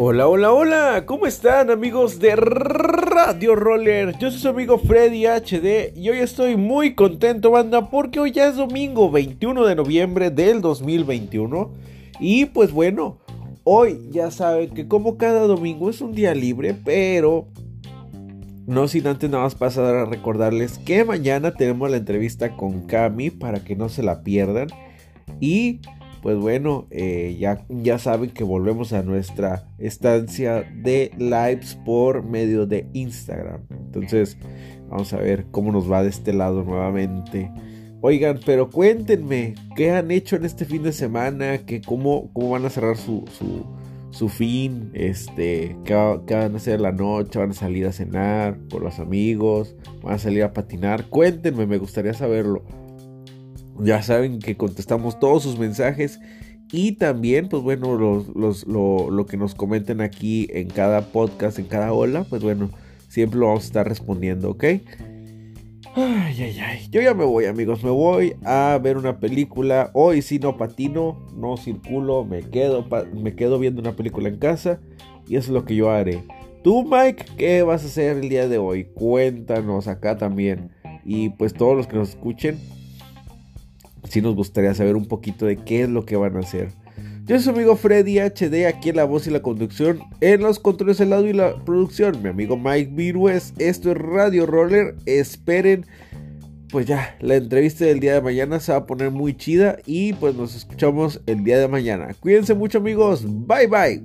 Hola, hola, hola, ¿cómo están amigos de Radio Roller? Yo soy su amigo Freddy HD y hoy estoy muy contento, banda, porque hoy ya es domingo 21 de noviembre del 2021 y pues bueno, hoy ya saben que como cada domingo es un día libre, pero no sin antes nada más pasar a recordarles que mañana tenemos la entrevista con Cami para que no se la pierdan. Y pues bueno, eh, ya, ya saben que volvemos a nuestra estancia de lives por medio de Instagram. Entonces, vamos a ver cómo nos va de este lado nuevamente. Oigan, pero cuéntenme, ¿qué han hecho en este fin de semana? ¿Qué, cómo, ¿Cómo van a cerrar su, su, fin? Este, ¿qué, ¿qué, van a hacer la noche? ¿Van a salir a cenar por los amigos? ¿Van a salir a patinar? Cuéntenme, me gustaría saberlo. Ya saben que contestamos todos sus mensajes y también, pues bueno, lo, que nos comenten aquí en cada podcast, en cada ola, pues bueno, siempre lo vamos a estar respondiendo, ¿ok? Ay, ay, ay. Yo ya me voy, amigos. Me voy a ver una película. Hoy sí no patino, no circulo, me quedo, me quedo viendo una película en casa. Y eso es lo que yo haré. Tú, Mike, ¿qué vas a hacer el día de hoy? Cuéntanos acá también. Y pues todos los que nos escuchen, si nos gustaría saber un poquito de qué es lo que van a hacer. Yo soy su amigo Freddy HD, aquí en la voz y la conducción, en los controles del lado y la producción. Mi amigo Mike Virues, esto es Radio Roller. Esperen, pues ya, la entrevista del día de mañana se va a poner muy chida y pues nos escuchamos el día de mañana. Cuídense mucho amigos, bye bye.